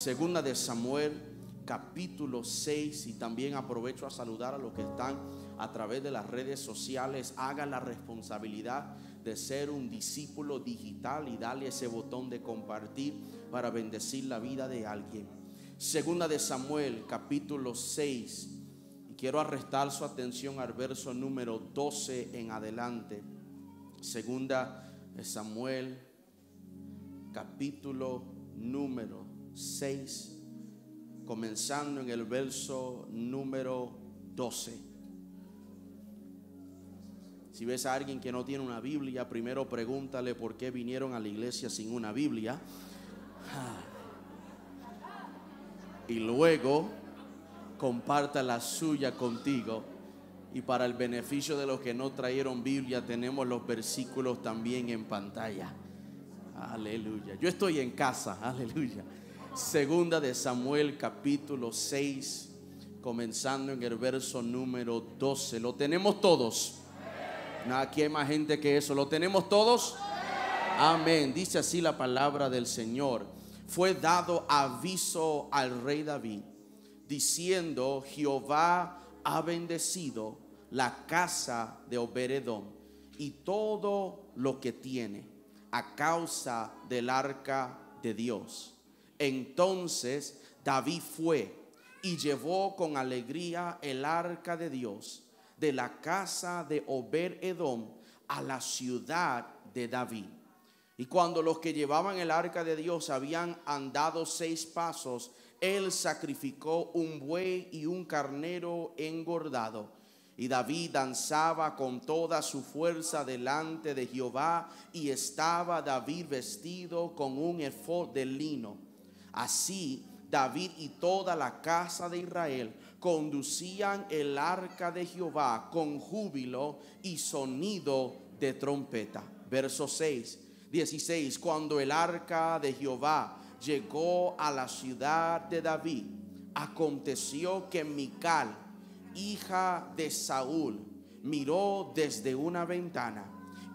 Segunda de Samuel, capítulo 6, y también aprovecho a saludar a los que están a través de las redes sociales. Haga la responsabilidad de ser un discípulo digital y darle ese botón de compartir para bendecir la vida de alguien. Segunda de Samuel, capítulo 6. Y quiero arrestar su atención al verso número 12 en adelante. Segunda de Samuel, capítulo número 6, comenzando en el verso número 12. Si ves a alguien que no tiene una Biblia, primero pregúntale por qué vinieron a la iglesia sin una Biblia. Y luego comparta la suya contigo. Y para el beneficio de los que no trajeron Biblia, tenemos los versículos también en pantalla. Aleluya. Yo estoy en casa. Aleluya. Segunda de Samuel capítulo 6, comenzando en el verso número 12. Lo tenemos todos. Aquí hay más gente que eso. ¿Lo tenemos todos? Amén. Dice así la palabra del Señor. Fue dado aviso al rey David, diciendo, Jehová ha bendecido la casa de Oberedón y todo lo que tiene a causa del arca de Dios. Entonces David fue y llevó con alegría el arca de Dios de la casa de Ober Edom a la ciudad de David. Y cuando los que llevaban el arca de Dios habían andado seis pasos, él sacrificó un buey y un carnero engordado. Y David danzaba con toda su fuerza delante de Jehová y estaba David vestido con un efod de lino. Así David y toda la casa de Israel conducían el arca de Jehová con júbilo y sonido de trompeta. Verso 6, 16. Cuando el arca de Jehová llegó a la ciudad de David, aconteció que Mical, hija de Saúl, miró desde una ventana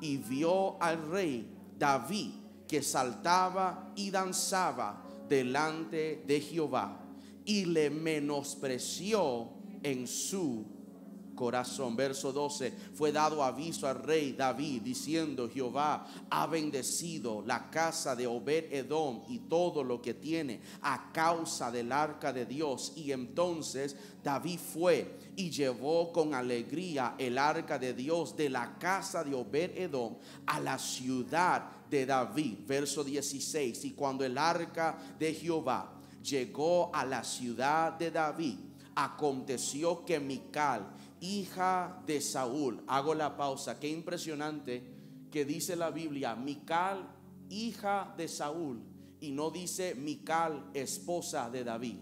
y vio al rey David que saltaba y danzaba delante de Jehová y le menospreció en su corazón. Verso 12, fue dado aviso al rey David diciendo, Jehová ha bendecido la casa de Obed Edom y todo lo que tiene a causa del arca de Dios. Y entonces David fue y llevó con alegría el arca de Dios de la casa de Obed Edom a la ciudad de David. Verso 16, y cuando el arca de Jehová llegó a la ciudad de David, aconteció que Mical, hija de Saúl, hago la pausa, qué impresionante que dice la Biblia, Mical, hija de Saúl, y no dice Mical, esposa de David.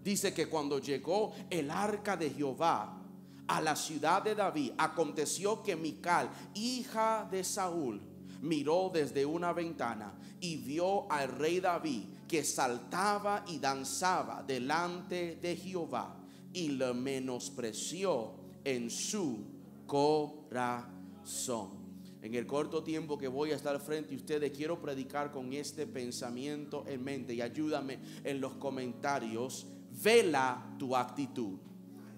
Dice que cuando llegó el arca de Jehová a la ciudad de David, aconteció que Mical, hija de Saúl, miró desde una ventana y vio al rey David que saltaba y danzaba delante de Jehová y le menospreció en su corazón. En el corto tiempo que voy a estar frente a ustedes, quiero predicar con este pensamiento en mente y ayúdame en los comentarios. Vela tu actitud.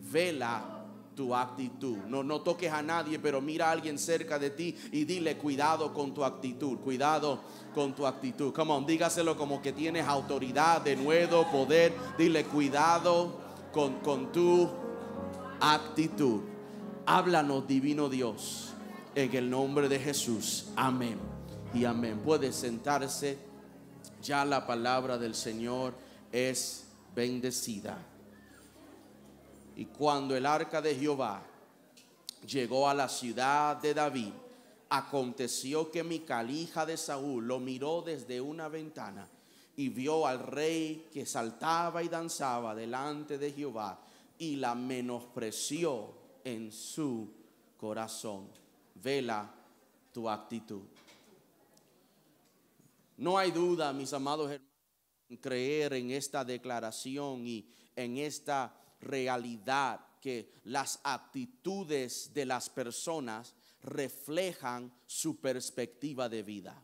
Vela tu actitud. No, no toques a nadie, pero mira a alguien cerca de ti y dile cuidado con tu actitud. Cuidado con tu actitud. Come on, dígaselo como que tienes autoridad, de nuevo, poder. Dile cuidado con, con tu actitud. Háblanos, divino Dios, en el nombre de Jesús. Amén y amén. Puede sentarse. Ya la palabra del Señor es bendecida. Y cuando el arca de Jehová llegó a la ciudad de David, aconteció que Mical, hija de Saúl, lo miró desde una ventana y vio al rey que saltaba y danzaba delante de Jehová y la menospreció en su corazón. Vela tu actitud. No hay duda, mis amados hermanos, en creer en esta declaración y en esta realidad que las actitudes de las personas reflejan su perspectiva de vida.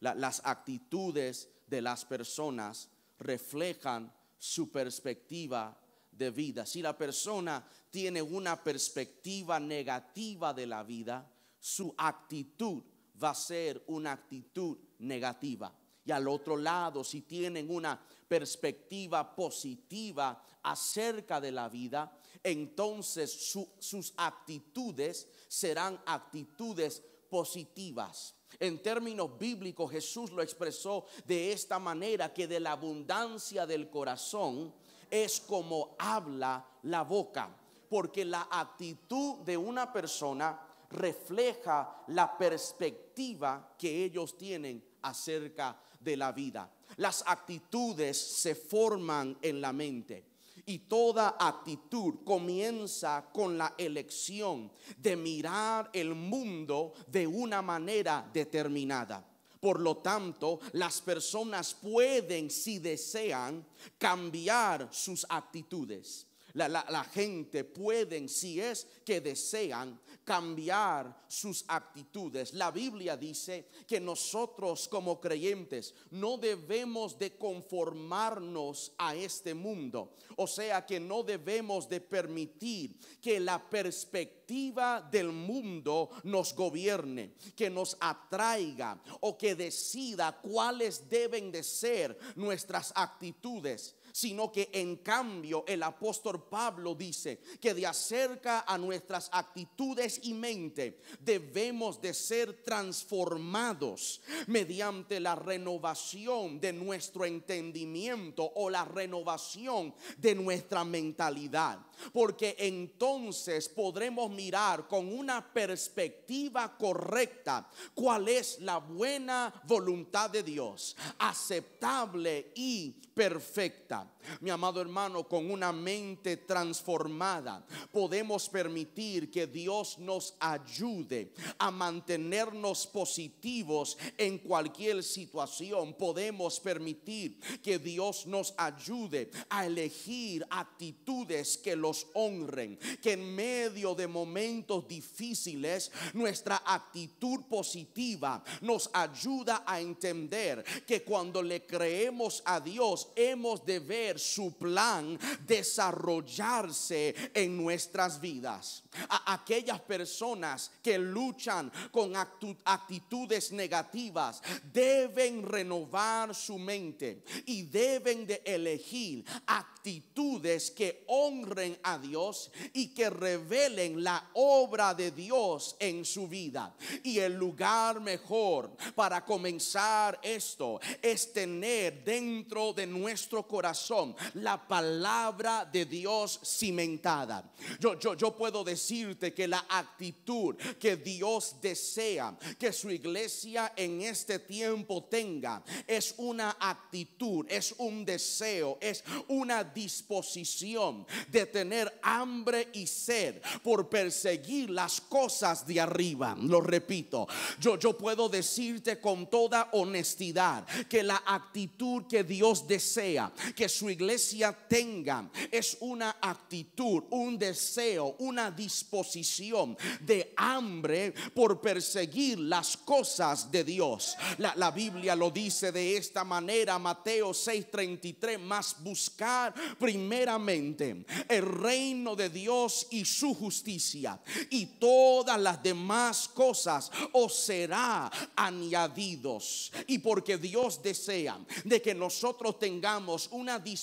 las actitudes de las personas reflejan su perspectiva de vida. Si la persona tiene una perspectiva negativa de la vida, su actitud va a ser una actitud negativa. Y al otro lado, si tienen una perspectiva positiva acerca de la vida, entonces sus actitudes serán actitudes positivas. En términos bíblicos, Jesús lo expresó de esta manera, que de la abundancia del corazón es como habla la boca, porque la actitud de una persona refleja la perspectiva que ellos tienen acerca de la vida. Las actitudes se forman en la mente. Y toda actitud comienza con la elección de mirar el mundo de una manera determinada. Por lo tanto, las personas pueden, si desean, cambiar sus actitudes. La, gente pueden, si es que desean, cambiar sus actitudes. La Biblia dice que nosotros como creyentes no debemos de conformarnos a este mundo. O sea que no debemos de permitir que la perspectiva del mundo nos gobierne, que nos atraiga o que decida cuáles deben de ser nuestras actitudes sino que en cambio el apóstol Pablo dice que de acerca a nuestras actitudes y mente debemos de ser transformados mediante la renovación de nuestro entendimiento o la renovación de nuestra mentalidad. Porque entonces podremos mirar con una perspectiva correcta cuál es la buena voluntad de Dios, aceptable y perfecta. Mi amado hermano, con una mente transformada podemos permitir que Dios nos ayude a mantenernos positivos en cualquier situación. Podemos permitir que Dios nos ayude a elegir actitudes que los honren, que en medio de momentos difíciles nuestra actitud positiva nos ayuda a entender que cuando le creemos a Dios hemos de ver su plan desarrollarse en nuestras vidas. A aquellas personas que luchan con actitudes negativas deben renovar su mente y deben de elegir actitudes que honren a Dios y que revelen la obra de Dios en su vida. Y el lugar mejor para comenzar esto es tener dentro de nuestro corazón la palabra de Dios cimentada. Yo, yo, yo puedo decirte que la actitud que Dios desea que su iglesia en este tiempo tenga es una actitud, es un deseo, es una disposición de tener hambre y sed por perseguir las cosas de arriba. Lo repito, yo, yo puedo decirte con toda honestidad que la actitud que Dios desea que su iglesia tenga es una actitud, un deseo, una disposición de hambre por perseguir las cosas de Dios. La, Biblia lo dice de esta manera, Mateo 6:33, más buscar primeramente el reino de Dios y su justicia y todas las demás cosas os será añadidos. Y porque Dios desea de que nosotros tengamos una disposición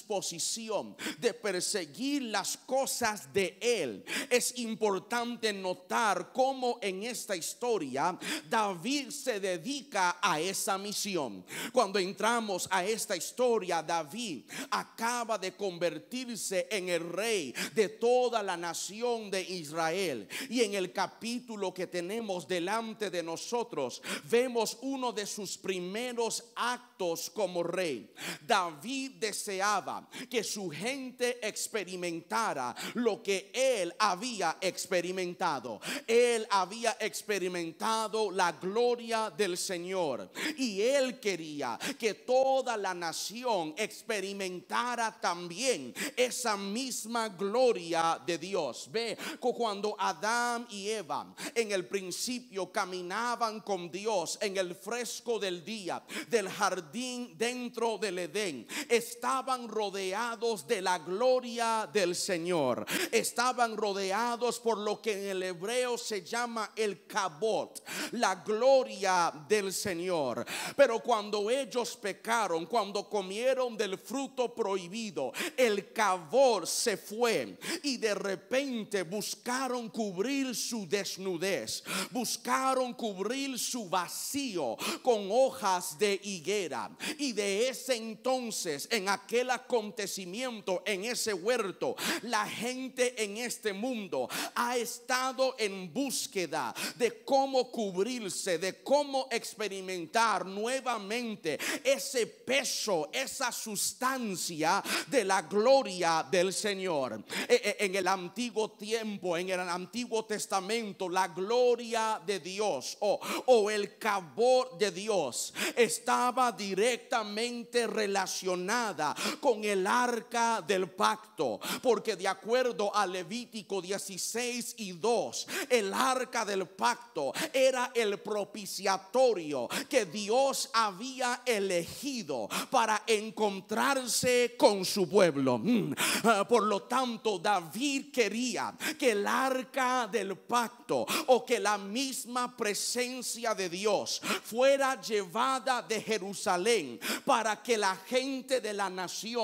de perseguir las cosas de Él, es importante notar cómo en esta historia David se dedica a esa misión. Cuando entramos a esta historia, David acaba de convertirse en el rey de toda la nación de Israel. Y en el capítulo que tenemos delante de nosotros, vemos uno de sus primeros actos como rey. David deseaba que su gente experimentara lo que él había experimentado. Él había experimentado la gloria del Señor y él quería que toda la nación experimentara también esa misma gloria de Dios. Ve, cuando Adán y Eva en el principio caminaban con Dios en el fresco del día del jardín dentro del Edén, estaban rodeados de la gloria del Señor. Estaban rodeados por lo que en el hebreo se llama el cabot, la gloria del Señor. Pero cuando ellos pecaron, cuando comieron del fruto prohibido, el cabot se fue y de repente buscaron cubrir su desnudez, buscaron cubrir su vacío con hojas de higuera. Y de ese entonces, en aquel acontecimiento, en ese huerto, la gente en este mundo ha estado en búsqueda de cómo cubrirse, de cómo experimentar nuevamente ese peso, esa sustancia de la gloria del Señor. E, e, en el antiguo tiempo, en el antiguo testamento, la gloria de Dios o, el cabor de Dios estaba directamente relacionada con el arca del pacto, porque de acuerdo a Levítico 16 y 2, el arca del pacto era el propiciatorio que Dios había elegido para encontrarse con su pueblo. Mm. Ah, por lo tanto, David quería que el arca del pacto o que la misma presencia de Dios fuera llevada de Jerusalén para que la gente de la nación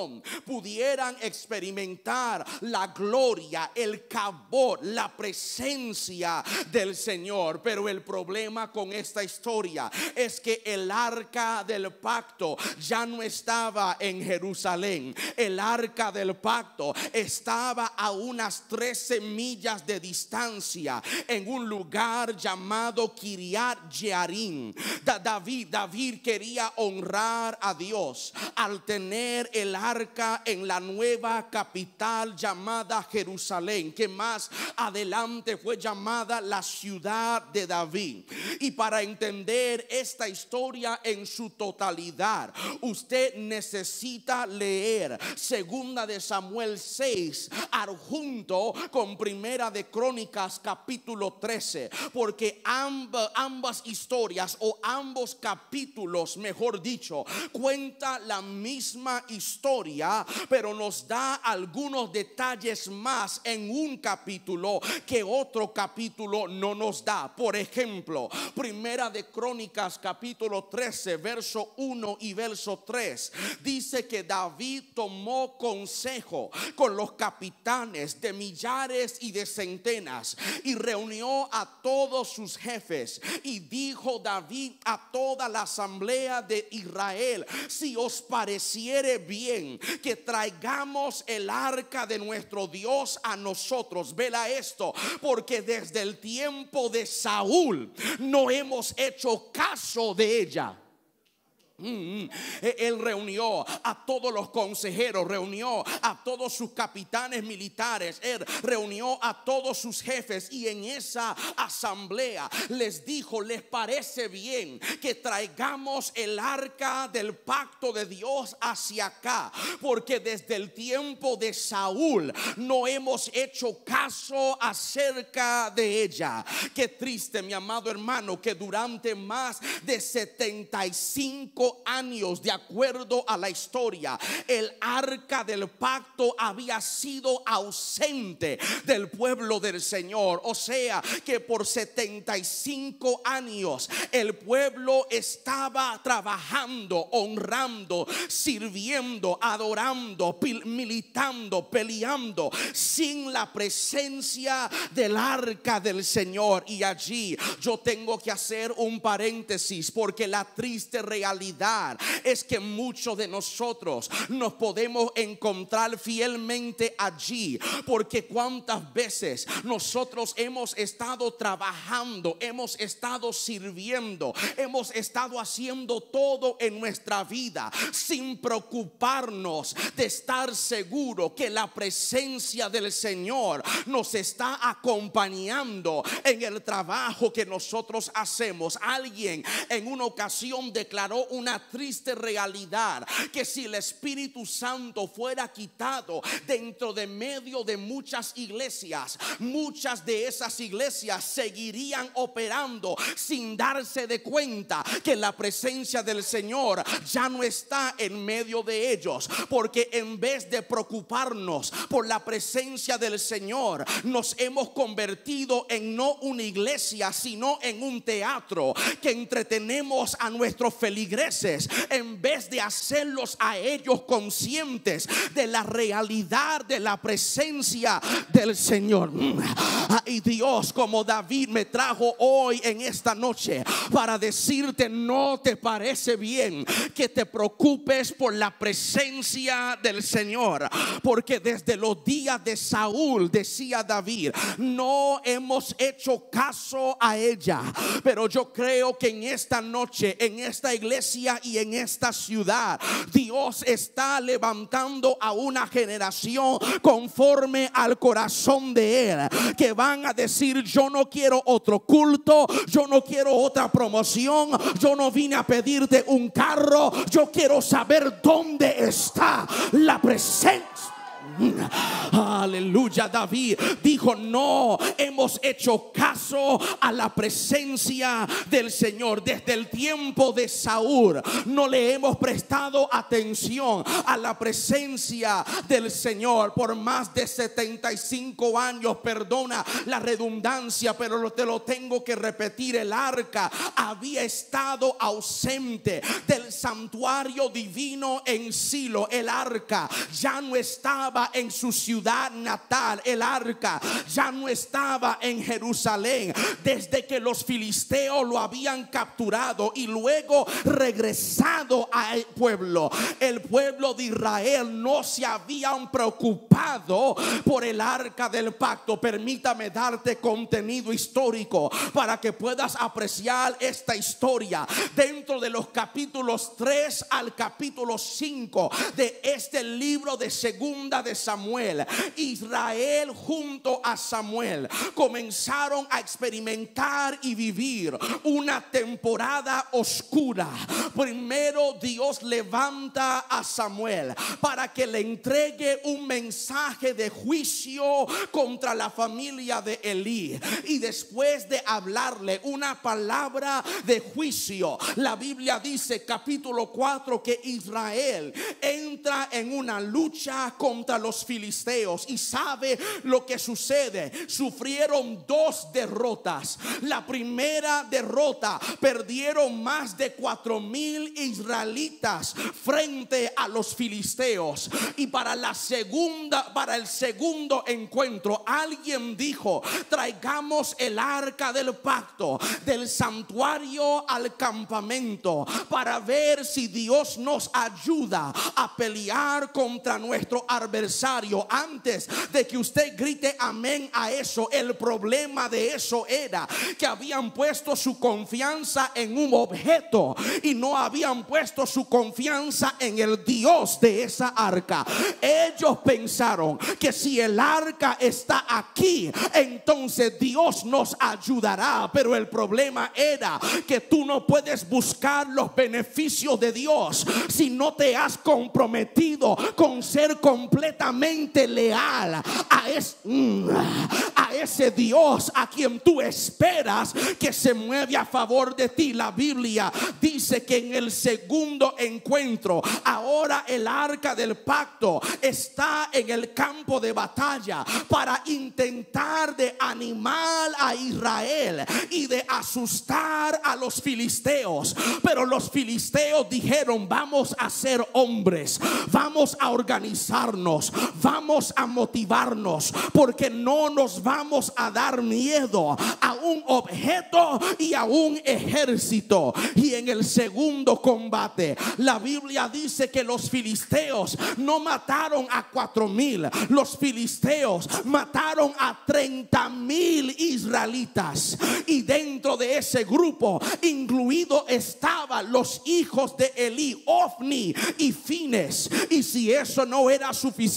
pudieran experimentar la gloria, el cabot, la presencia del Señor. Pero el problema con esta historia es que el arca del pacto ya no estaba en Jerusalén. El arca del pacto estaba a unas 13 millas de distancia en un lugar llamado Kiriat Jearim. David, David quería honrar a Dios al tener el en la nueva capital llamada Jerusalén, que más adelante fue llamada la ciudad de David. Y para entender esta historia en su totalidad, usted necesita leer segunda de Samuel 6 adjunto con primera de Crónicas capítulo 13, porque ambas, ambas historias o ambos capítulos, mejor dicho, cuenta la misma historia, pero nos da algunos detalles más en un capítulo que otro capítulo no nos da. Por ejemplo, Primera de Crónicas capítulo 13, verso 1 y verso 3 dice que David tomó consejo con los capitanes de millares y de centenas y reunió a todos sus jefes y dijo David a toda la asamblea de Israel, si os pareciere bien que traigamos el arca de nuestro Dios a nosotros, vela esto, porque desde el tiempo de Saúl no hemos hecho caso de ella. Mm, e, él reunió a todos los consejeros, reunió a todos sus capitanes militares, él reunió a todos sus jefes y en esa asamblea les dijo, les parece bien que traigamos el arca del pacto de Dios hacia acá, porque desde el tiempo de Saúl no hemos hecho caso acerca de ella. Qué triste, mi amado hermano, que durante más de 75 años, de acuerdo a la historia, el arca del pacto había sido ausente del pueblo del Señor. O sea que por 75 años el pueblo estaba trabajando, honrando, sirviendo, adorando, militando, peleando sin la presencia del arca del Señor. Y allí yo tengo que hacer un paréntesis porque la triste realidad es que muchos de nosotros nos podemos encontrar fielmente allí, porque cuántas veces nosotros hemos estado trabajando, hemos estado sirviendo, hemos estado haciendo todo en nuestra vida sin preocuparnos de estar seguro que la presencia del Señor nos está acompañando en el trabajo que nosotros hacemos. Alguien en una ocasión declaró un una triste realidad que si el Espíritu Santo fuera quitado dentro de medio de muchas iglesias, muchas de esas iglesias seguirían operando sin darse de cuenta que la presencia del Señor ya no está en medio de ellos, porque en vez de preocuparnos por la presencia del Señor, nos hemos convertido en no una iglesia, sino en un teatro que entretenemos a nuestros feligreses en vez de hacerlos a ellos conscientes de la realidad de la presencia del Señor. Y Dios, como David me trajo hoy en esta noche para decirte, no te parece bien que te preocupes por la presencia del Señor, porque desde los días de Saúl, decía David, no hemos hecho caso a ella, pero yo creo que en esta noche, en esta iglesia y en esta ciudad, Dios está levantando a una generación conforme al corazón de Él, que van a decir, yo no quiero otro culto, yo no quiero otra promoción, yo no vine a pedirte un carro, yo quiero saber dónde está la presencia Aleluya, David dijo, no hemos hecho caso a la presencia del Señor. Desde el tiempo de Saúl no le hemos prestado atención a la presencia del Señor por más de 75 años. Perdona la redundancia, pero te lo tengo que repetir. El arca había estado ausente del santuario divino en Silo. El arca ya no estaba en su ciudad natal, el arca ya no estaba en Jerusalén desde que los filisteos lo habían capturado y luego regresado al pueblo. El pueblo de Israel no se habían preocupado por el arca del pacto. Permítame darte contenido histórico para que puedas apreciar esta historia dentro de los capítulos 3 al capítulo 5 de este libro de segunda de Samuel, Israel junto a Samuel comenzaron a experimentar y vivir una temporada oscura. Primero Dios levanta a Samuel para que le entregue un mensaje de juicio contra la familia de Elí. Y después de hablarle una palabra de juicio, la Biblia dice capítulo 4 que Israel entra en una lucha contra los filisteos y sabe lo que sucede. Sufrieron dos derrotas. La primera derrota perdieron más de cuatro mil israelitas frente a los filisteos. Y para la segunda, para el segundo encuentro, alguien dijo: traigamos el arca del pacto del santuario al campamento para ver si Dios nos ayuda a pelear contra nuestro adversario antes de que usted grite amén a eso, el problema de eso era que habían puesto su confianza en un objeto y no habían puesto su confianza en el Dios de esa arca. Ellos pensaron que si el arca está aquí, entonces Dios nos ayudará. Pero el problema era que tú no puedes buscar los beneficios de Dios si no te has comprometido con ser completamente leal a, mm, a ese Dios a quien tú esperas que se mueve a favor de ti. La Biblia dice que en el segundo encuentro, ahora el arca del pacto está en el campo de batalla para intentar de animar a Israel y de asustar a los filisteos. Pero los filisteos dijeron, vamos a ser hombres, vamos a organizarnos, vamos a motivarnos porque no nos vamos a dar miedo a un objeto y a un ejército. Y en el segundo combate, la Biblia dice que los filisteos no mataron a cuatro mil, los filisteos mataron a treinta mil israelitas. Y dentro de ese grupo, incluido estaban los hijos de Elí, Ofni y Fines. Y si eso no era suficiente,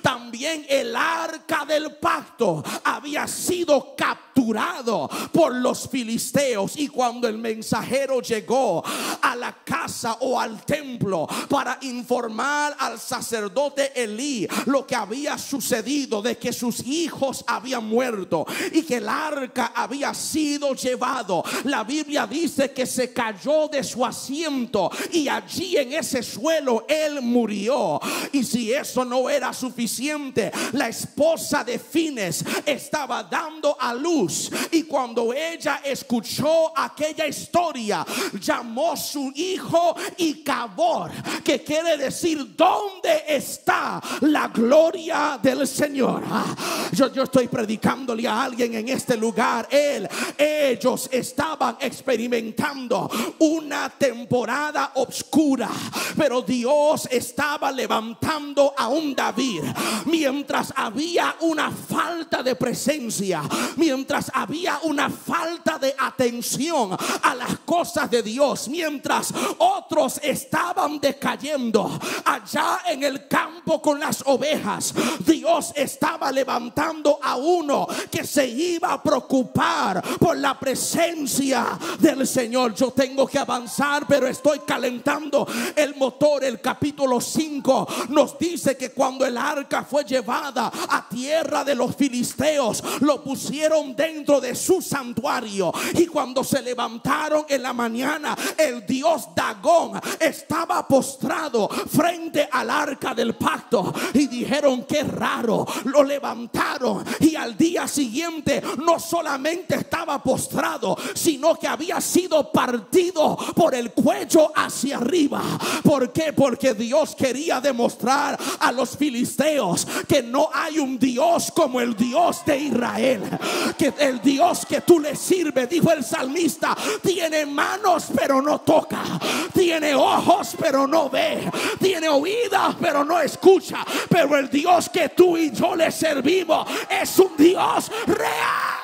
también el arca del pacto había sido capturado por los filisteos. Y cuando el mensajero llegó a la casa o al templo para informar al sacerdote Elí lo que había sucedido, de que sus hijos habían muerto y que el arca había sido llevado, la Biblia dice que se cayó de su asiento y allí en ese suelo él murió. Y si eso no era suficiente, la esposa de Fines estaba dando a luz y cuando ella escuchó aquella historia, llamó su hijo y cabor, que quiere decir dónde está la gloria del Señor. Ah, yo, yo estoy predicándole a alguien en este lugar. Él, ellos estaban experimentando una temporada oscura, pero Dios estaba levantando a un David mientras había una falta de presencia, mientras había una falta de atención a las cosas de Dios, mientras otros estaban decayendo allá en el campo con las ovejas, Dios estaba levantando a uno que se iba a preocupar por la presencia del Señor. Yo tengo que avanzar, pero estoy calentando el motor. El capítulo 5 nos dice que cuando el arca fue llevada a tierra de los filisteos, lo pusieron dentro de su santuario. Y cuando se levantaron en la mañana, el dios Dagón estaba postrado frente al arca del pacto. Y dijeron que raro, lo levantaron. Y al día siguiente no solamente estaba postrado, sino que había sido partido por el cuello hacia arriba. ¿Por qué? Porque Dios quería demostrar a los filisteos que no hay un Dios como el Dios de Israel. Que el Dios que tú le sirves, dijo el salmista, tiene manos pero no toca. Tiene ojos pero no ve. Tiene oídas pero no escucha. Pero el Dios que tú y yo le servimos es un Dios real.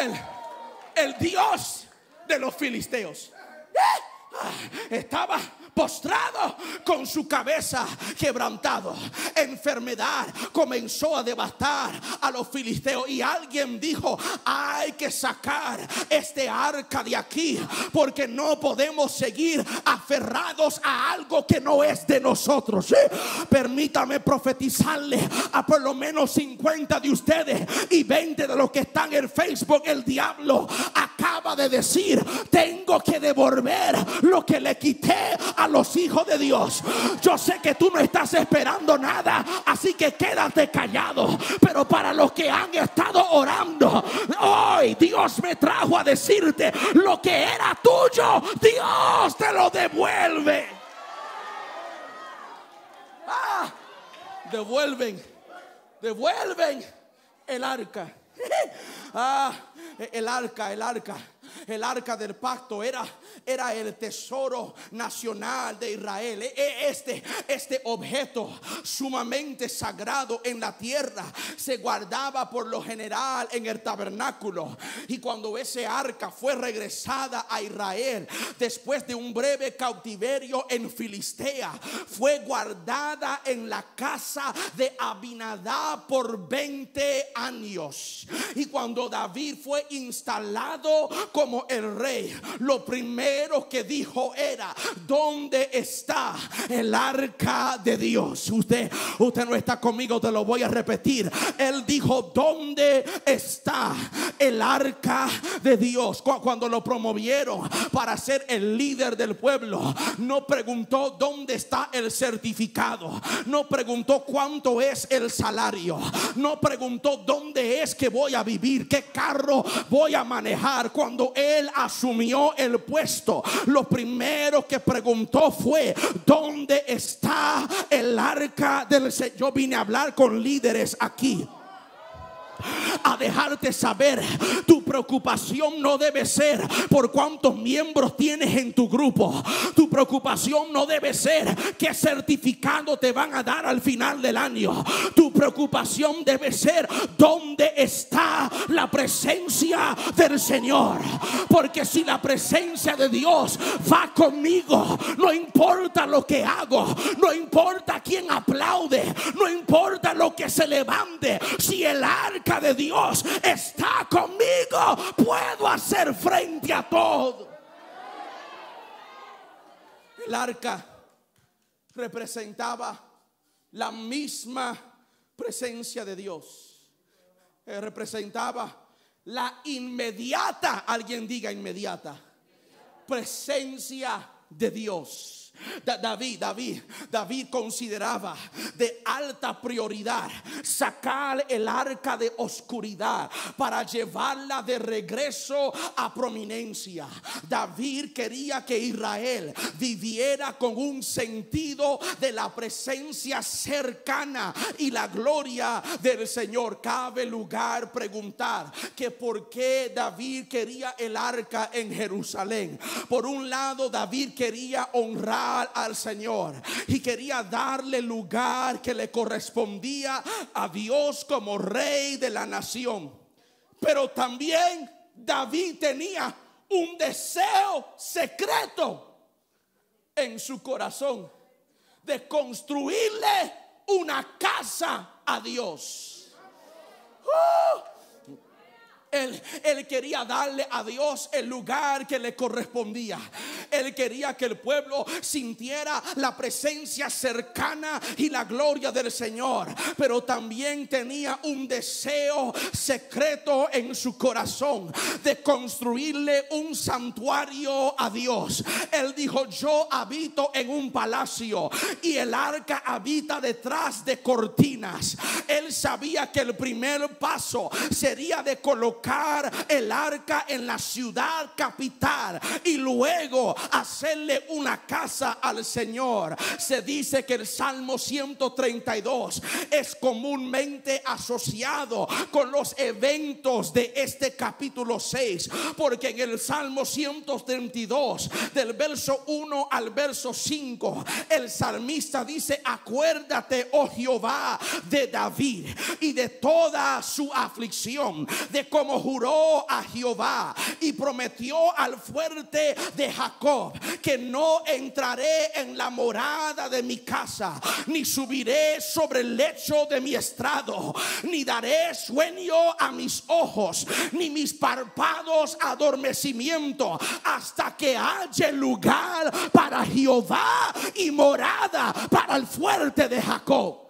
El, el Dios de los filisteos. Estaba postrado con su cabeza quebrantado. Enfermedad comenzó a devastar a los filisteos y alguien dijo, hay que sacar este arca de aquí porque no podemos seguir aferrados a algo que no es de nosotros. Permítame profetizarle a por lo menos 50 de ustedes y 20 de los que están en Facebook. El diablo de decir, tengo que devolver lo que le quité a los hijos de Dios. Yo sé que tú no estás esperando nada, así que quédate callado. Pero para los que han estado orando, hoy Dios me trajo a decirte lo que era tuyo, Dios te lo devuelve. Ah, devuelven, devuelven el arca. Ah, el arca, el arca el arca del pacto era, era el tesoro nacional de Israel. E, e, este, este objeto sumamente sagrado en la tierra se guardaba por lo general en el tabernáculo. Y cuando ese arca fue regresada a Israel, después de un breve cautiverio en Filistea, fue guardada en la casa de Abinadab por 20 años. Y cuando David fue instalado como el rey, lo primero que dijo era, ¿dónde está el arca de Dios? Usted, usted no está conmigo, te lo voy a repetir. Él dijo, ¿dónde está el arca de Dios? Cuando lo promovieron para ser el líder del pueblo, no preguntó dónde está el certificado, no preguntó cuánto es el salario, no preguntó dónde es que voy a vivir, qué carro voy a manejar. Cuando él asumió el puesto, lo primero que preguntó fue, ¿dónde está el arca del Señor? Yo vine a hablar con líderes aquí. A dejarte saber tu preocupación no debe ser por cuántos miembros tienes en tu grupo. Tu preocupación no debe ser qué certificado te van a dar al final del año. Tu preocupación debe ser dónde está la presencia del Señor. Porque si la presencia de Dios va conmigo, no importa lo que hago, no importa quién aplaude, no importa lo que se levante, si el arca de Dios está conmigo, puedo hacer frente a todo. El arca representaba la misma presencia de Dios. Eh, representaba la inmediata, alguien diga inmediata, presencia de Dios. David, David, David consideraba de alta prioridad sacar el arca de oscuridad para llevarla de regreso a prominencia. David quería que Israel viviera con un sentido de la presencia cercana y la gloria del Señor. Cabe lugar preguntar que por qué David quería el arca en Jerusalén. Por un lado, David quería honrar al Señor y quería darle lugar que le correspondía a Dios como rey de la nación. Pero también David tenía un deseo secreto en su corazón de construirle una casa a Dios. ¡Oh! Él, quería darle a Dios el lugar que le correspondía. Él quería que el pueblo sintiera la presencia cercana y la gloria del Señor. Pero también tenía un deseo secreto en su corazón de construirle un santuario a Dios. Él dijo, yo habito en un palacio y el arca habita detrás de cortinas. Él sabía que el primer paso sería de colocar el arca en la ciudad capital y luego hacerle una casa al Señor. Se dice que el Salmo 132 es comúnmente asociado con los eventos de este capítulo 6, porque en el Salmo 132 del verso 1 al verso 5 el salmista dice, acuérdate, oh Jehová, de David y de toda su aflicción, de cómo juró a Jehová y prometió al fuerte de Jacob que no entraré en la morada de mi casa, ni subiré sobre el lecho de mi estrado, ni daré sueño a mis ojos, ni mis párpados adormecimiento, hasta que haya lugar para Jehová y morada para el fuerte de Jacob.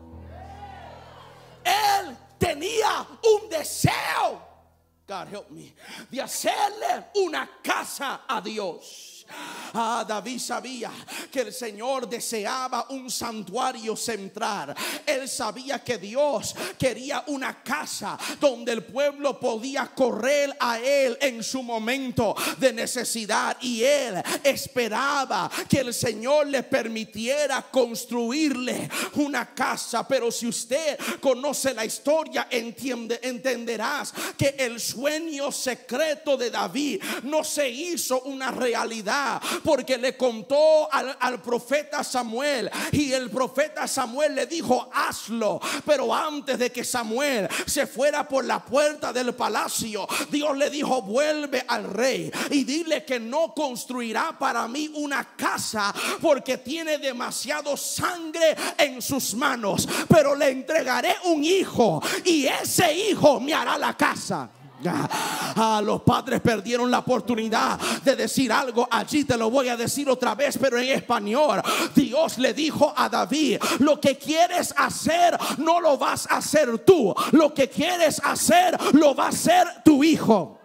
Él tenía un deseo God help me, de hacerle una casa a Dios. Ah, David sabía que el Señor deseaba un santuario central. Él sabía que Dios quería una casa donde el pueblo podía correr a Él en su momento de necesidad. Y Él esperaba que el Señor le permitiera construirle una casa. Pero si usted conoce la historia, entiende, entenderás que el sueño secreto de David no se hizo una realidad porque le contó al, profeta Samuel y el profeta Samuel le dijo, hazlo. Pero antes de que Samuel se fuera por la puerta del palacio, Dios le dijo, vuelve al rey y dile que no construirá para mí una casa porque tiene demasiado sangre en sus manos, pero le entregaré un hijo y ese hijo me hará la casa. Ah, los padres perdieron la oportunidad de decir algo. Allí te lo voy a decir otra vez, pero en español. Dios le dijo a David, lo que quieres hacer no lo vas a hacer tú. Lo que quieres hacer lo va a hacer tu hijo.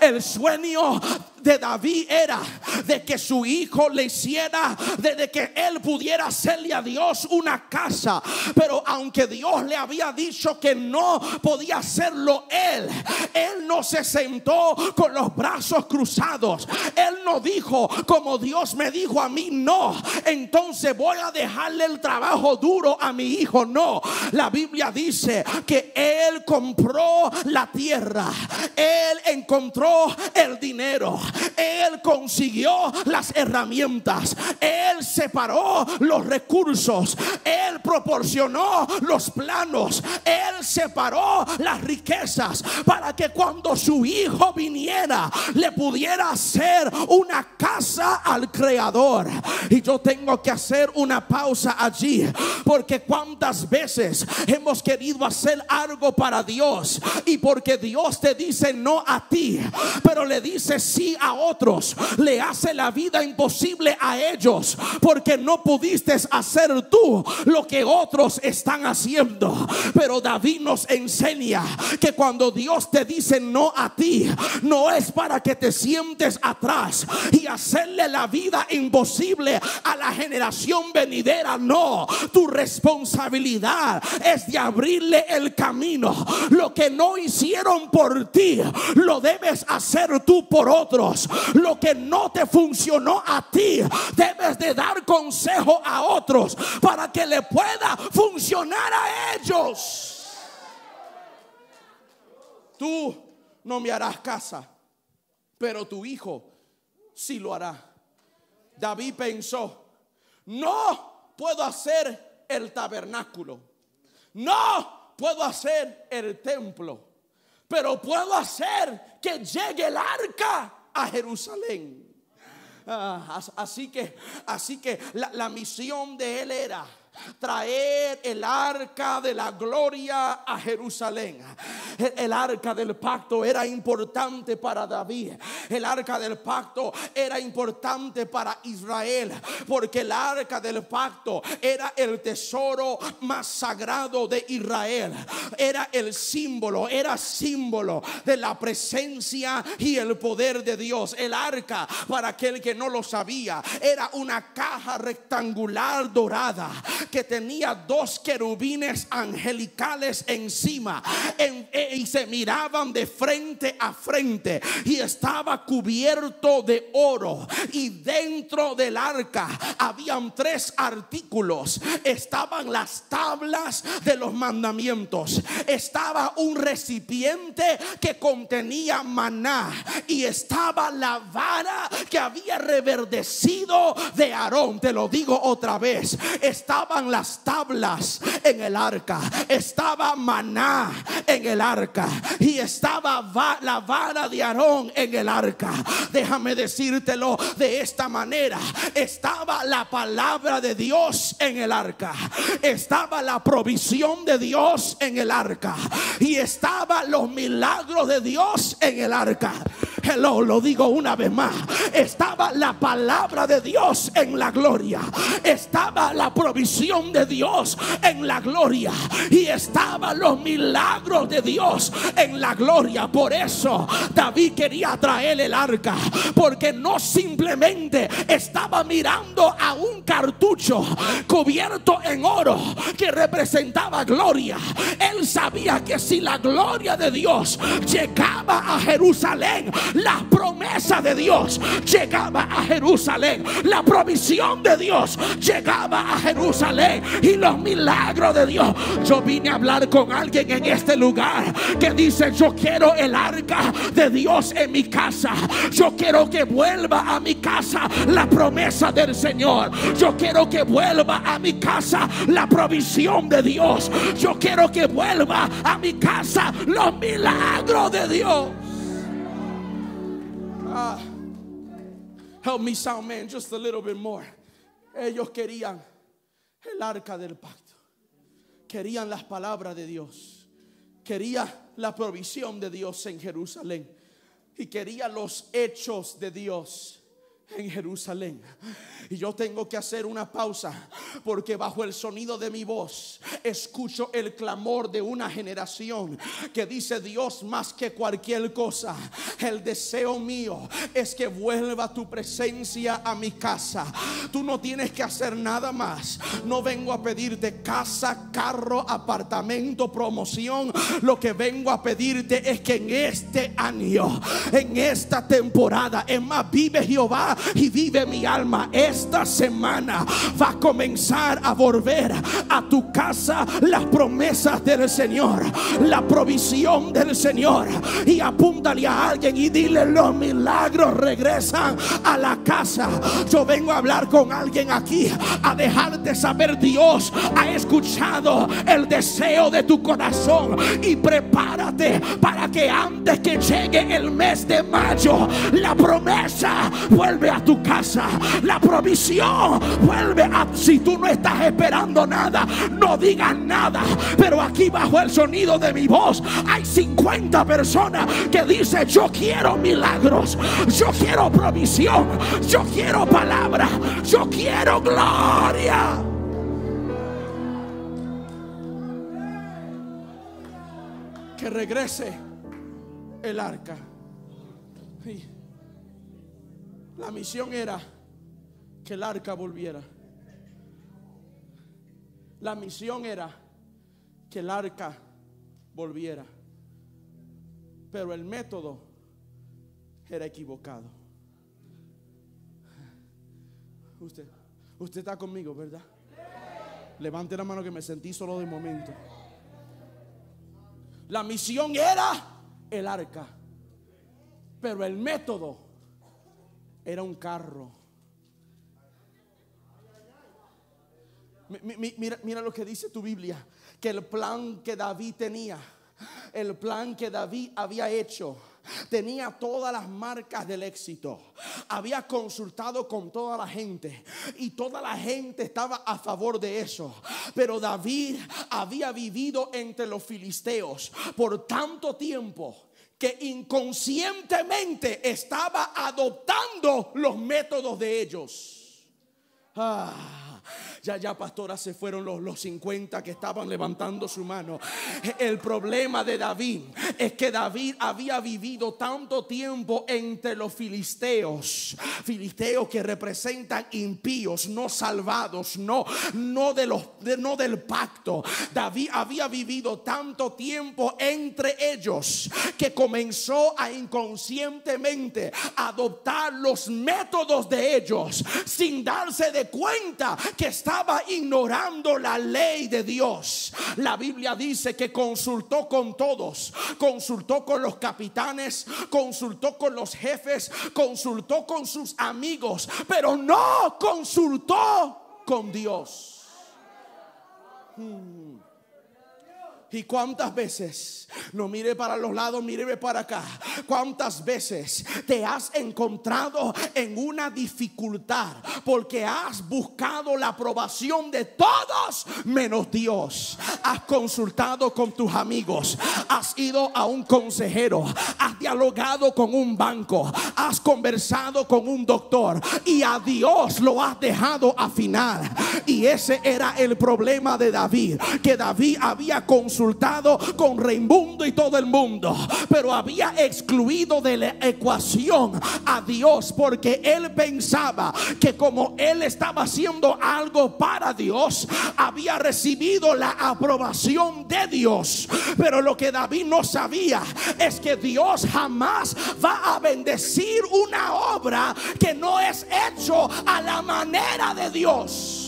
El sueño de David era de que su hijo le hiciera, de, que él pudiera hacerle a Dios una casa. Pero aunque Dios le había dicho que no podía hacerlo él, él no se sentó con los brazos cruzados. Él no dijo como Dios me dijo a mí, no. Entonces voy a dejarle el trabajo duro a mi hijo. No, la Biblia dice que él compró la tierra. Él encontró el dinero. Él consiguió las herramientas. Él separó los recursos. Él proporcionó los planos. Él separó las riquezas para que cuando su hijo viniera le pudiera hacer una casa al creador. Y yo tengo que hacer una pausa allí porque cuántas veces hemos querido hacer algo para Dios y porque Dios te dice no a ti, pero le dice sí a otros, le hace la vida imposible a ellos porque no pudiste hacer tú lo que otros están haciendo. Pero David nos enseña que cuando Dios te dice no a ti, no es para que te sientes atrás y hacerle la vida imposible a la generación venidera. No, tu responsabilidad es de abrirle el camino. Lo que no hicieron por ti, lo debes hacer tú por Lo que no te funcionó a ti, debes de dar consejo a otros para que le pueda funcionar a ellos. Tú no me harás casa, pero tu hijo sí lo hará. David pensó, no puedo hacer el tabernáculo, no puedo hacer el templo, pero puedo hacer que llegue el arca a Jerusalén. Ah, así que, así que la, la misión de él era traer el arca de la gloria a Jerusalén. El, arca del pacto era importante para David. El arca del pacto era importante para Israel. Porque el arca del pacto era el tesoro más sagrado de Israel. Era el símbolo, era símbolo de la presencia y el poder de Dios. El arca, para aquel que no lo sabía, era una caja rectangular dorada que tenía dos querubines angelicales encima e, y se miraban de frente a frente y estaba cubierto de oro y dentro del arca habían tres artículos estaban las tablas de los mandamientos estaba un recipiente que contenía maná y estaba la vara que había reverdecido de Aarón te lo digo otra vez estaban las tablas en el arca, estaba maná en el arca. Y estaba la vara de Aarón en el arca. Déjame decírtelo de esta manera, estaba la palabra de Dios en el arca, estaba la provisión de Dios en el arca. Y estaba los milagros de Dios en el arca. Hello, lo digo una vez más. Estaba la palabra de Dios en la gloria. Estaba la provisión de Dios en la gloria. Y estaban los milagros de Dios en la gloria. Por eso David quería traer el arca. Porque no simplemente estaba mirando a un cartucho cubierto en oro que representaba gloria. Él sabía que si la gloria de Dios llegaba a Jerusalén, la promesa de Dios llegaba a Jerusalén. La provisión de Dios llegaba a Jerusalén. Y los milagros de Dios. Yo vine a hablar con alguien en este lugar que dice, yo quiero el arca de Dios en mi casa. Yo quiero que vuelva a mi casa la promesa del Señor. Yo quiero que vuelva a mi casa la provisión de Dios. Yo quiero que vuelva a mi casa los milagros de Dios. Ah, help me sound man just a little bit more. Ellos querían el arca del pacto. Querían las palabras de Dios. Quería la provisión de Dios en Jerusalén. Y quería los hechos de Dios en Jerusalén. Y yo tengo que hacer una pausa porque bajo el sonido de mi voz escucho el clamor de una generación que dice Dios más que cualquier cosa. El deseo mío es que vuelva tu presencia a mi casa. Tú no tienes que hacer nada más. No vengo a pedirte casa, carro, apartamento, promoción. Lo que vengo a pedirte es que en este año, en esta temporada, es más, vive Jehová y vive mi alma. Esta semana va a comenzar a volver a tu casa las promesas del Señor, la provisión del Señor. Y apúntale a alguien y dile los milagros regresan a la casa. Yo vengo a hablar con alguien aquí, a dejarte saber Dios ha escuchado el deseo de tu corazón y prepárate para que antes que llegue el mes de mayo, la promesa vuelve a tu casa, la provisión vuelve a si tú no estás esperando nada, no digas nada, pero aquí bajo el sonido de mi voz hay 50 personas que dicen, "Yo quiero milagros, yo quiero provisión, yo quiero palabra, yo quiero gloria." que regrese el arca. La misión era que el arca volviera. La misión era que el arca volviera. Pero el método era equivocado. Usted, usted está conmigo, ¿verdad? Levante la mano que me sentí solo de momento. La misión era el arca. Pero el método era un carro. Mira, mira, lo que dice tu Biblia. Que el plan que David tenía, el plan que David había hecho, tenía todas las marcas del éxito. Había consultado con toda la gente y toda la gente estaba a favor de eso. Pero David había vivido entre los filisteos por tanto tiempo que inconscientemente estaba adoptando los métodos de ellos. Ah. Ya, ya, pastora, se fueron los, los 50 que estaban levantando su mano. El problema de David es que David había vivido tanto tiempo entre los filisteos. Filisteos que representan impíos, no salvados, no, no, de los, no del pacto. David había vivido tanto tiempo entre ellos que comenzó a inconscientemente adoptar los métodos de ellos sin darse de cuenta que estaba ignorando la ley de Dios. La Biblia dice que consultó con todos, consultó con los capitanes, consultó con los jefes, consultó con sus amigos, pero no consultó con Dios. Hmm. ¿Y cuántas veces? No mire para los lados, mire para acá. ¿Cuántas veces te has encontrado en una dificultad porque has buscado la aprobación de todos menos Dios? Has consultado con tus amigos, has ido a un consejero, has dialogado con un banco, has conversado con un doctor y a Dios lo has dejado afinar. Y ese era el problema de David, que David había consultado con Reimundo y todo el mundo, pero había excluido de la ecuación a Dios porque él pensaba que como él estaba haciendo algo para Dios, había recibido la aprobación de Dios. Pero lo que David no sabía es que Dios jamás va a bendecir una obra que no es hecho a la manera de Dios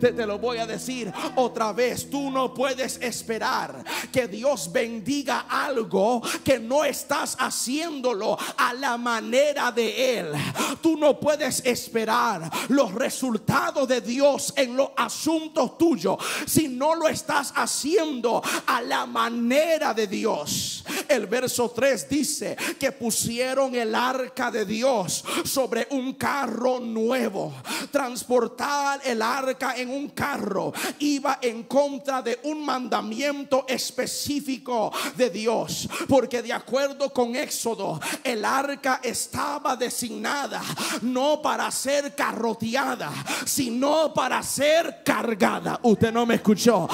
te, lo voy a decir otra vez. Tú no puedes esperar que Dios bendiga algo que no estás haciéndolo a la manera de Él. Tú no puedes esperar los resultados de Dios en los asuntos tuyos si no lo estás haciendo a la manera de Dios. El verso 3 dice que pusieron el arca de Dios sobre un carro nuevo. Transportar el arca en un carro iba en contra de un mandamiento específico de Dios. Porque de acuerdo con Éxodo, el arca estaba designada no para ser carroteada, sino para ser cargada. Usted no me escuchó.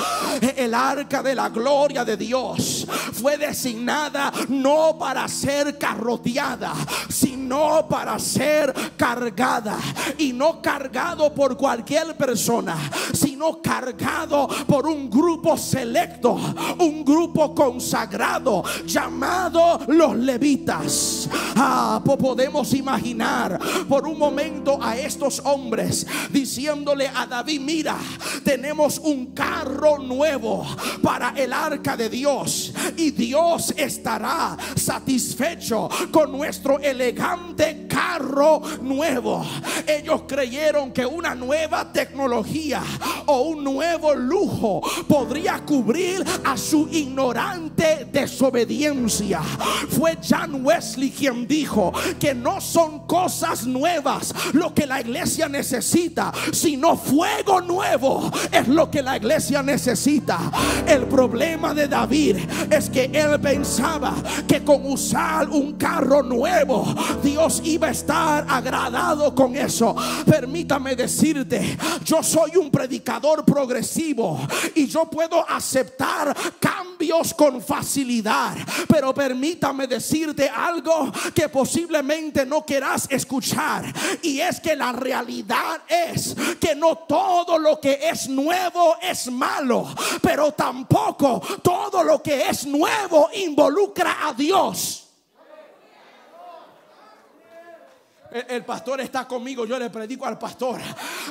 El arca de la gloria de Dios fue designada no para ser carroteada, sino para ser cargada. Y no cargado por cualquier persona, sino cargado por un grupo selecto, un grupo consagrado llamado los levitas. Ah, podemos imaginar por un momento a estos hombres diciéndole a David, mira, tenemos un carro nuevo para el arca de Dios y Dios estará satisfecho con nuestro elegante carro nuevo. Ellos creyeron que una nueva tecnología o un nuevo lujo podría cubrir a su ignorante desobediencia. Fue John Wesley quien dijo que no son cosas nuevas lo que la iglesia necesita, sino fuego nuevo es lo que la iglesia necesita. El problema de David es que él pensaba que con usar un carro nuevo Dios iba a estar agradado con eso. Permítame decirte, yo soy un predicador progresivo y yo puedo aceptar cambios con facilidad, pero permítame decirte algo que posiblemente no quieras escuchar y es que la realidad es que no todo lo que es nuevo es malo, pero tampoco todo lo que es nuevo involucra a Dios. El pastor está conmigo, yo le predico al pastor.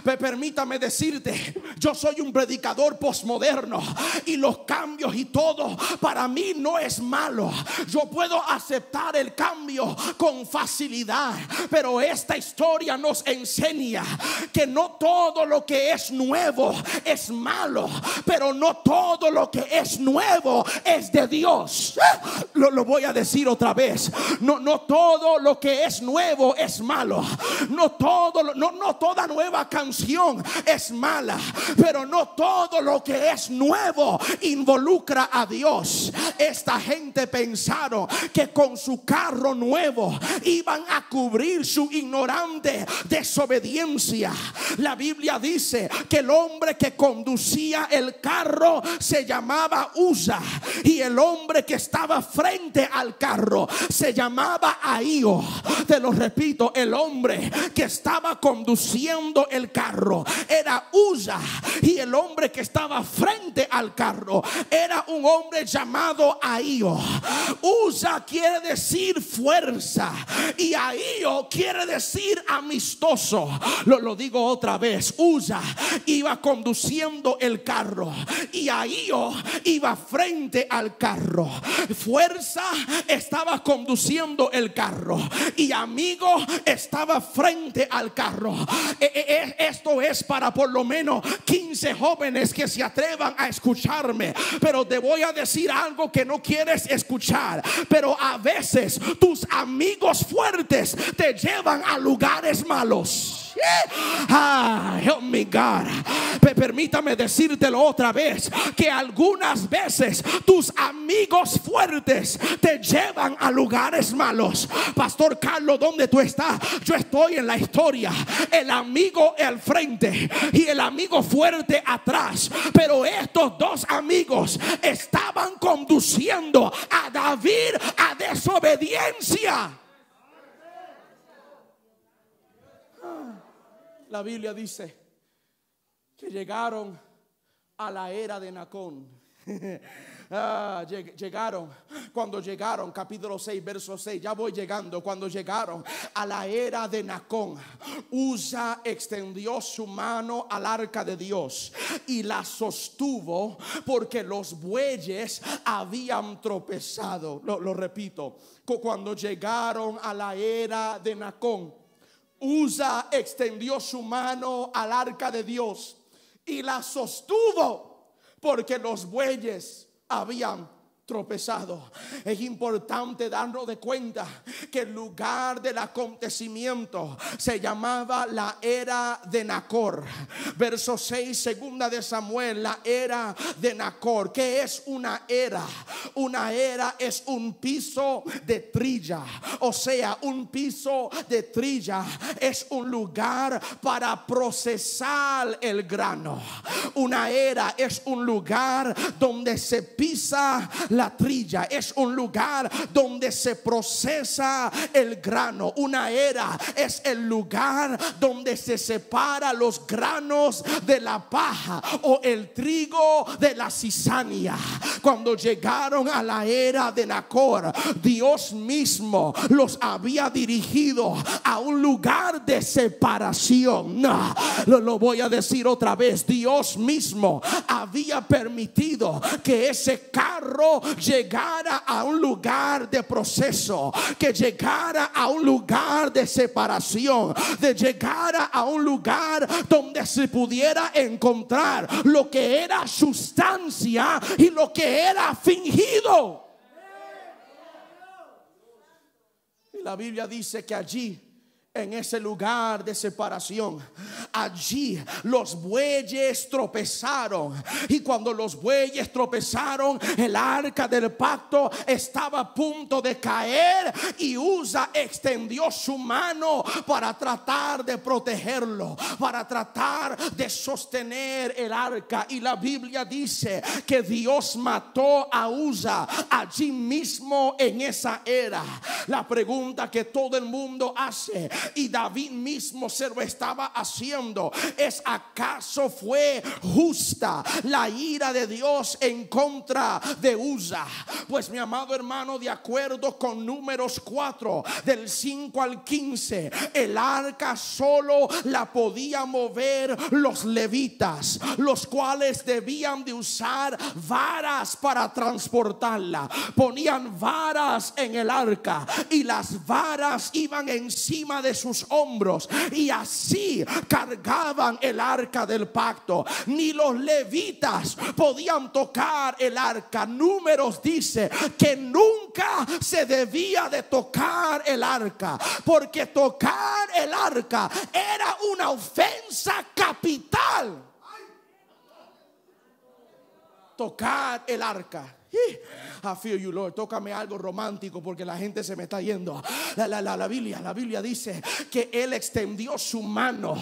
Permítame decirte, yo soy un predicador posmoderno y los cambios y todo para mí no es malo. Yo puedo aceptar el cambio con facilidad, pero esta historia nos enseña que no todo lo que es nuevo es malo, pero no todo lo que es nuevo es de Dios. Lo, lo voy a decir otra vez. No, no todo lo que es nuevo es malo. No todo, no, no toda nueva canción es mala, pero no todo lo que es nuevo involucra a Dios. Esta gente pensaron que con su carro nuevo iban a cubrir su ignorante desobediencia. La Biblia dice que el hombre que conducía el carro se llamaba Usa y el hombre que estaba frente al carro se llamaba Ahío. Te lo repito, el hombre que estaba conduciendo el carro era Usa y el hombre que estaba frente al carro era un hombre llamado Ahío. Usa quiere decir fuerza y Ahío quiere decir amistoso. Lo, lo digo otra vez. Usa iba conduciendo el carro y Ahío iba frente al carro. Fuerza estaba conduciendo el carro y amigo estaba frente al carro. E, e, e, esto es para por lo menos 15 jóvenes que se atrevan a escucharme. Pero te voy a decir algo que no quieres escuchar. Pero a veces tus amigos fuertes te llevan a lugares malos. Ah, help me God. Permítame decírtelo otra vez que algunas veces tus amigos fuertes te llevan a lugares malos. Pastor Carlos, ¿dónde tú estás? Yo estoy en la historia. El amigo al frente y el amigo fuerte atrás. Pero estos dos amigos estaban conduciendo a David a desobediencia. La Biblia dice que llegaron a la era de Nacón. Ah, llegaron, cuando llegaron, capítulo 6, verso 6, ya voy llegando, cuando llegaron a la era de Nacón, Usa extendió su mano al arca de Dios y la sostuvo porque los bueyes habían tropezado. Lo, lo repito, cuando llegaron a la era de Nacón, Usa extendió su mano al arca de Dios y la sostuvo porque los bueyes habían tropezado. Es importante darnos de cuenta que el lugar del acontecimiento se llamaba la era de Nacor. Verso 6, segunda de Samuel, la era de Nacor. ¿Qué es una era? Una era es un piso de trilla. O sea, un piso de trilla es un lugar para procesar el grano. Una era es un lugar donde se pisa la trilla es un lugar donde se procesa el grano. Una era es el lugar donde se separa los granos de la paja o el trigo de la cizaña. Cuando llegaron a la era de Nacor, Dios mismo los había dirigido a un lugar de separación. Lo, lo voy a decir otra vez. Dios mismo había permitido que ese carro llegara a un lugar de proceso, que llegara a un lugar de separación, de llegara a un lugar donde se pudiera encontrar lo que era sustancia y lo que era fingido. Y la Biblia dice que allí en ese lugar de separación. Allí los bueyes tropezaron. Y cuando los bueyes tropezaron, el arca del pacto estaba a punto de caer. Y Usa extendió su mano para tratar de protegerlo, para tratar de sostener el arca. Y la Biblia dice que Dios mató a Usa allí mismo en esa era. La pregunta que todo el mundo hace y David mismo se lo estaba haciendo. ¿Es acaso fue justa la ira de Dios en contra de Usa? Pues mi amado hermano, de acuerdo con números 4, del 5 al 15, el arca solo la podía mover los levitas, los cuales debían de usar varas para transportarla. Ponían varas en el arca y las varas iban encima de sus hombros y así cargaban el arca del pacto. Ni los levitas podían tocar el arca. Números dice que nunca se debía de tocar el arca, porque tocar el arca era una ofensa capital. Tocar el arca I feel you, Lord. Tócame algo romántico porque la gente se me está yendo. La, la, la, la Biblia, la Biblia dice que Él extendió su mano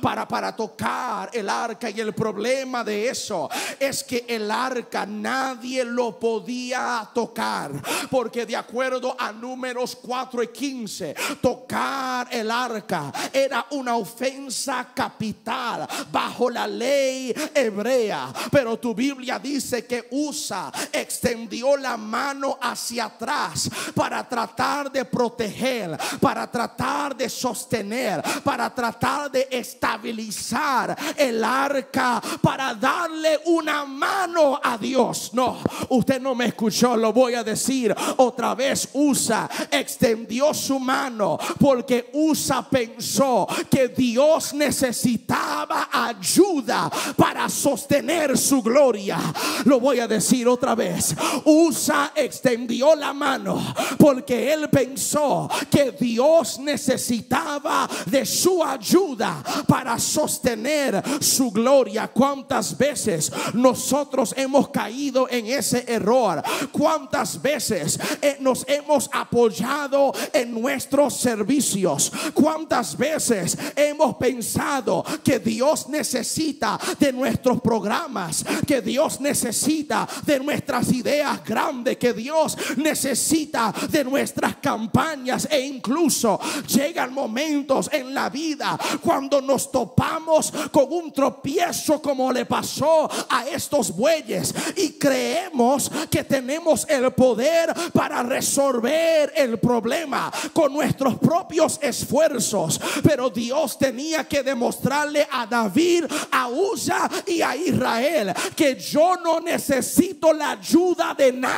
para, para tocar el arca. Y el problema de eso es que el arca nadie lo podía tocar. Porque de acuerdo a números 4 y 15, tocar el arca era una ofensa capital bajo la ley hebrea. Pero tu Biblia dice que usa extendió la mano hacia atrás para tratar de proteger, para tratar de sostener, para tratar de estabilizar el arca, para darle una mano a Dios. No, usted no me escuchó, lo voy a decir otra vez. Usa extendió su mano porque Usa pensó que Dios necesitaba ayuda para sostener su gloria. Lo voy a decir otra vez. Usa extendió la mano porque él pensó que Dios necesitaba de su ayuda para sostener su gloria. ¿Cuántas veces nosotros hemos caído en ese error? ¿Cuántas veces eh, nos hemos apoyado en nuestros servicios? ¿Cuántas veces hemos pensado que Dios necesita de nuestros programas? Que Dios necesita de nuestras ideas grande que Dios necesita de nuestras campañas. E incluso llegan momentos en la vida cuando nos topamos con un tropiezo como le pasó a estos bueyes y creemos que tenemos el poder para resolver el problema con nuestros propios esfuerzos, pero Dios tenía que demostrarle a David, a Usa y a Israel que yo no necesito la ayuda de nadie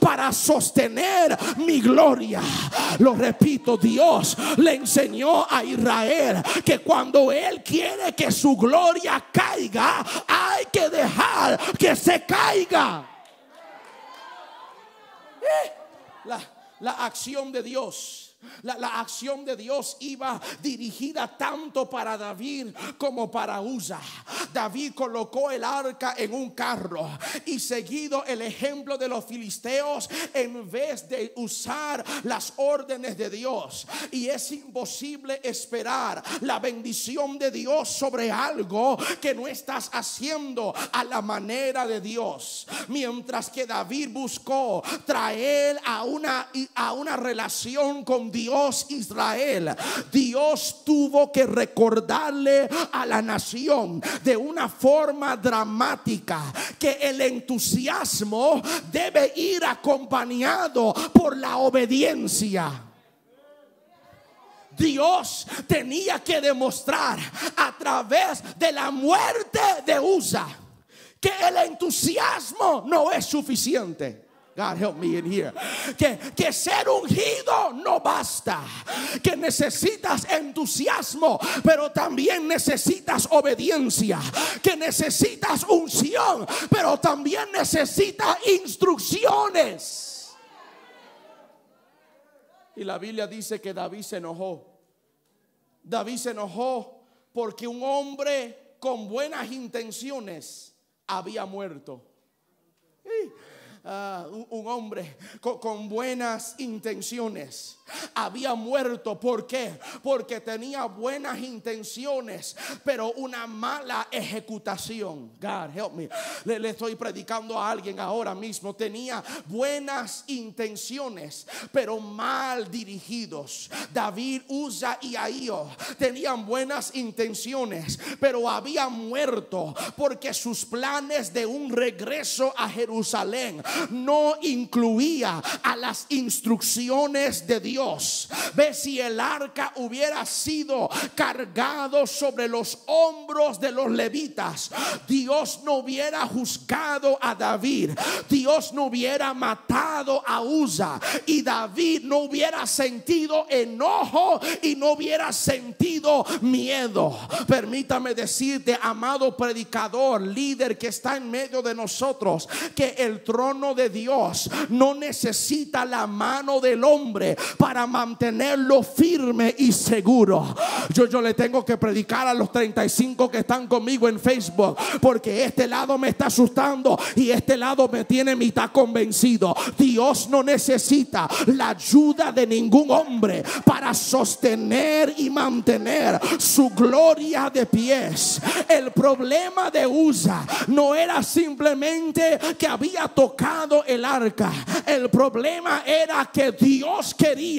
para sostener mi gloria. Lo repito, Dios le enseñó a Israel que cuando Él quiere que su gloria caiga, hay que dejar que se caiga. La, la acción de Dios la, la, acción de Dios iba dirigida tanto para David como para Usa. David colocó el arca en un carro y seguido el ejemplo de los filisteos en vez de usar las órdenes de Dios. Y es imposible esperar la bendición de Dios sobre algo que no estás haciendo a la manera de Dios. Mientras que David buscó traer a una, a una relación con Dios Israel, Dios tuvo que recordarle a la nación de una forma dramática que el entusiasmo debe ir acompañado por la obediencia. Dios tenía que demostrar a través de la muerte de Usa que el entusiasmo no es suficiente. God help me in here. Que, que ser ungido no basta. Que necesitas entusiasmo, pero también necesitas obediencia. Que necesitas unción, pero también necesitas instrucciones. Y la Biblia dice que David se enojó. David se enojó porque un hombre con buenas intenciones había muerto. Ah, un, hombre con, buenas intenciones había muerto. ¿Por qué? Porque tenía buenas intenciones, pero una mala ejecutación. God help me. Le, estoy predicando a alguien ahora mismo. Tenía buenas intenciones, pero mal dirigidos. David, Usa y Ahío tenían buenas intenciones, pero había muerto porque sus planes de un regreso a Jerusalén no incluía a las instrucciones de Dios. Ve si el arca hubiera sido cargado sobre los hombros de los levitas, Dios no hubiera juzgado a David, Dios no hubiera matado a Usa y David no hubiera sentido enojo y no hubiera sentido miedo. Permítame decirte, amado predicador, líder que está en medio de nosotros, que el trono de Dios no necesita la mano del hombre para mantenerlo firme y seguro. Yo, yo le tengo que predicar a los 35 que están conmigo en Facebook porque este lado me está asustando y este lado me tiene mitad convencido. Dios no necesita la ayuda de ningún hombre para sostener y mantener su gloria de pies. El problema de Usa no era simplemente que había tocado el arca. El problema era que Dios quería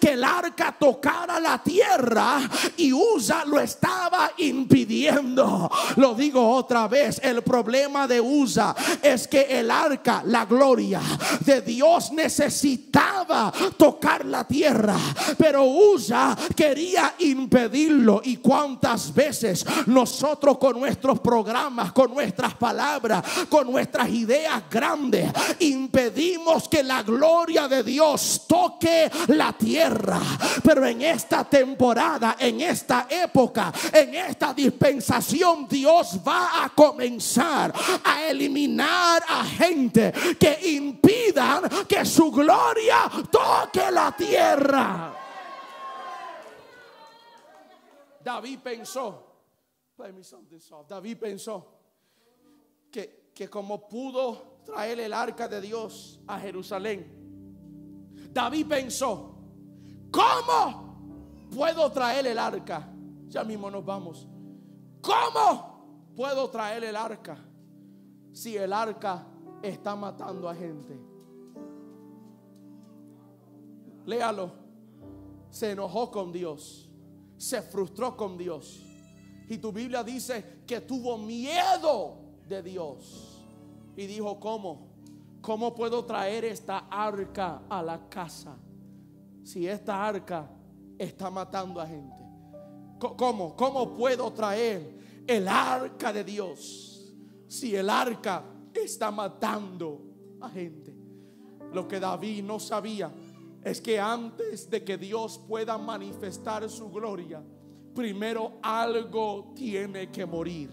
que el arca tocara la tierra y Usa lo estaba impidiendo. Lo digo otra vez, el problema de Usa es que el arca, la gloria de Dios necesitaba tocar la tierra, pero Usa quería impedirlo. Y cuántas veces nosotros con nuestros programas, con nuestras palabras, con nuestras ideas grandes, impedimos que la gloria de Dios toque la tierra. Pero en esta temporada, en esta época, en esta dispensación, Dios va a comenzar a eliminar a gente que impidan que su gloria toque la tierra. David pensó, David pensó que, que como pudo traer el arca de Dios a Jerusalén. David pensó, ¿cómo puedo traer el arca? Ya mismo nos vamos. ¿Cómo puedo traer el arca si el arca está matando a gente? Léalo. Se enojó con Dios. Se frustró con Dios. Y tu Biblia dice que tuvo miedo de Dios y dijo, ¿cómo? ¿Cómo puedo traer esta arca a la casa si esta arca está matando a gente? ¿Cómo? ¿Cómo puedo traer el arca de Dios si el arca está matando a gente? Lo que David no sabía es que antes de que Dios pueda manifestar su gloria, primero algo tiene que morir.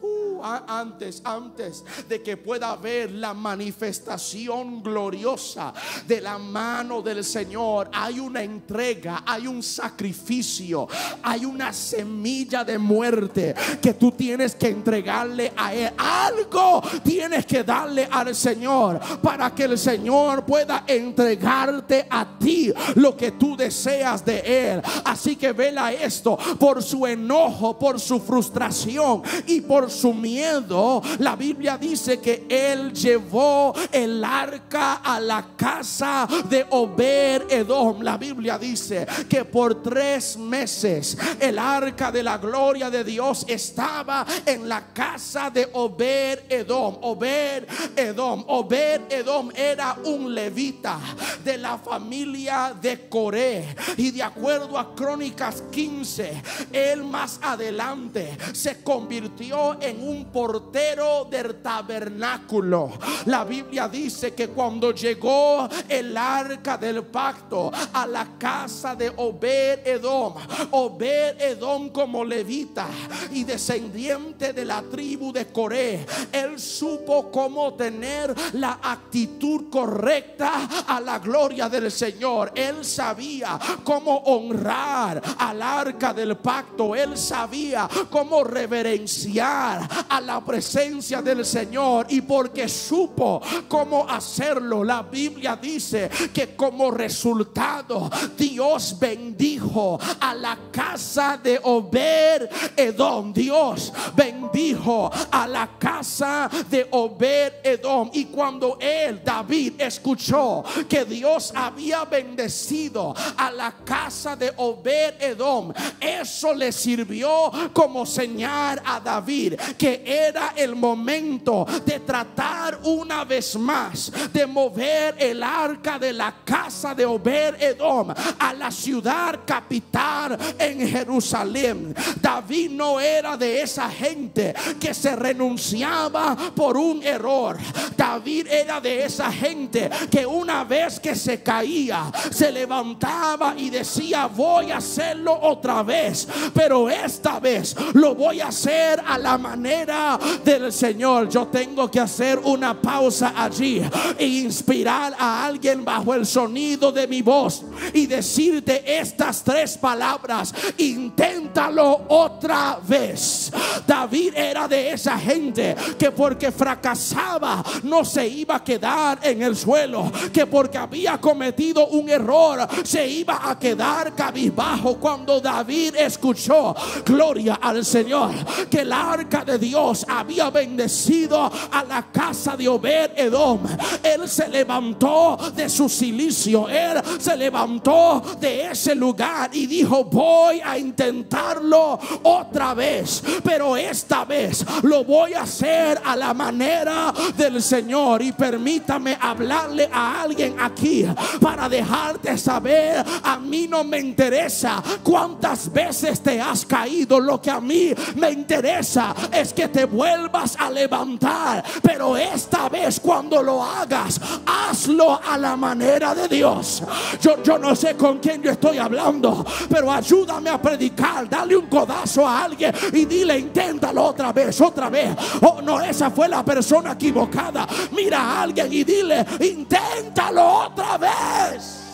Uh, antes, antes de que pueda ver la manifestación gloriosa de la mano del Señor, hay una entrega, hay un sacrificio, hay una semilla de muerte que tú tienes que entregarle a Él. Algo tienes que darle al Señor para que el Señor pueda entregarte a ti lo que tú deseas de Él. Así que vela esto, por su enojo, por su frustración y por su miedo, la Biblia dice que Él llevó el arca a la casa de Obed Edom. La Biblia dice que por tres meses el arca de la gloria de Dios estaba en la casa de Obed Edom. Obed Edom. Obed Edom era un levita de la familia de Coré. Y de acuerdo a Crónicas 15, él más adelante se convirtió en un portero del tabernáculo. La Biblia dice que cuando llegó el arca del pacto a la casa de Obed Edom, Obed Edom como levita y descendiente de la tribu de Coré, él supo cómo tener la actitud correcta a la gloria del Señor. Él sabía cómo honrar al arca del pacto. Él sabía cómo reverenciar a la presencia del Señor. Y porque supo cómo hacerlo, la Biblia dice que como resultado Dios bendijo a la casa de Obed Edom. Dios bendijo a la casa de Obed Edom. Y cuando él, David, escuchó que Dios había bendecido a la casa de Obed Edom, eso le sirvió como señal a David que era el momento de tratar una vez más de mover el arca de la casa de Obed Edom a la ciudad capital en Jerusalén. David no era de esa gente que se renunciaba por un error. David era de esa gente que una vez que se caía, se levantaba y decía, voy a hacerlo otra vez, pero esta vez lo voy a hacer a la manera del Señor. Yo tengo que hacer una pausa allí e inspirar a alguien bajo el sonido de mi voz y decirte estas tres palabras, inténtalo otra vez. David era de esa gente que porque fracasaba no se iba a quedar en el suelo, que porque había cometido un error se iba a quedar cabizbajo cuando David escuchó, gloria al Señor, que el arca de Dios había bendecido a la casa de Obed Edom. Él se levantó de su silicio, él se levantó de ese lugar y dijo, voy a intentarlo otra vez, pero esta vez lo voy a hacer a la manera del Señor. Y permítame hablarle a alguien aquí para dejarte saber, a mí no me interesa cuántas veces te has caído, lo que a mí me interesa es que te vuelvas a levantar, pero esta vez cuando lo hagas, hazlo a la manera de Dios. Yo, yo no sé con quién yo estoy hablando, pero ayúdame a predicar, dale un codazo a alguien y dile, inténtalo otra vez, otra vez. Oh, no, esa fue la persona equivocada. Mira a alguien y dile, inténtalo otra vez.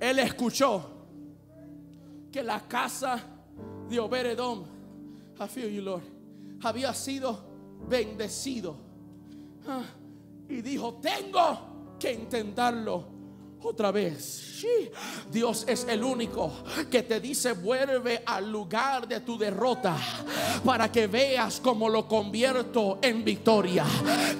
Él escuchó que la casa de Oberedom, I feel you, Lord, había sido bendecido. Ah, y dijo, tengo que intentarlo otra vez. Dios es el único que te dice vuelve al lugar de tu derrota para que veas cómo lo convierto en victoria.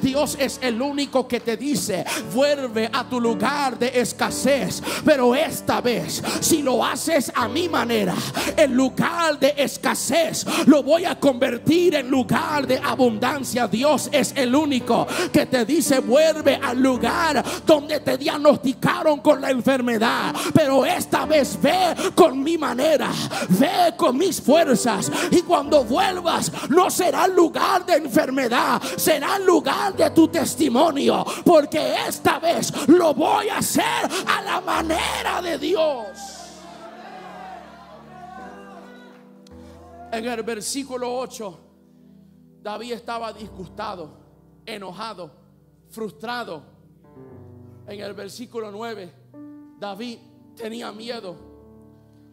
Dios es el único que te dice vuelve a tu lugar de escasez, pero esta vez si lo haces a mi manera, el lugar de escasez lo voy a convertir en lugar de abundancia. Dios es el único que te dice vuelve al lugar donde te diagnosticaron con la enfermedad. Pero esta vez ve con mi manera, ve con mis fuerzas. Y cuando vuelvas, no será lugar de enfermedad, será lugar de tu testimonio. Porque esta vez lo voy a hacer a la manera de Dios. En el versículo 8, David estaba disgustado, enojado, frustrado. En el versículo 9, David tenía miedo.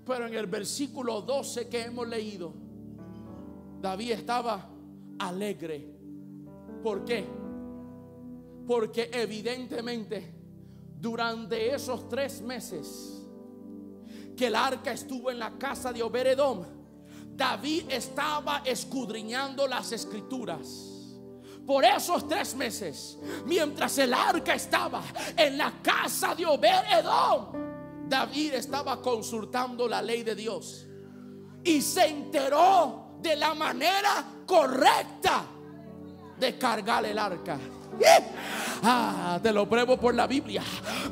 Pero en el versículo 12 que hemos leído, David estaba alegre. ¿Por qué? Porque evidentemente durante esos tres meses que el arca estuvo en la casa de Oberedom, David estaba escudriñando las escrituras. Por esos tres meses, mientras el arca estaba en la casa de Obed-Edom, David estaba consultando la ley de Dios y se enteró de la manera correcta de cargar el arca. Ah, te lo pruebo por la Biblia.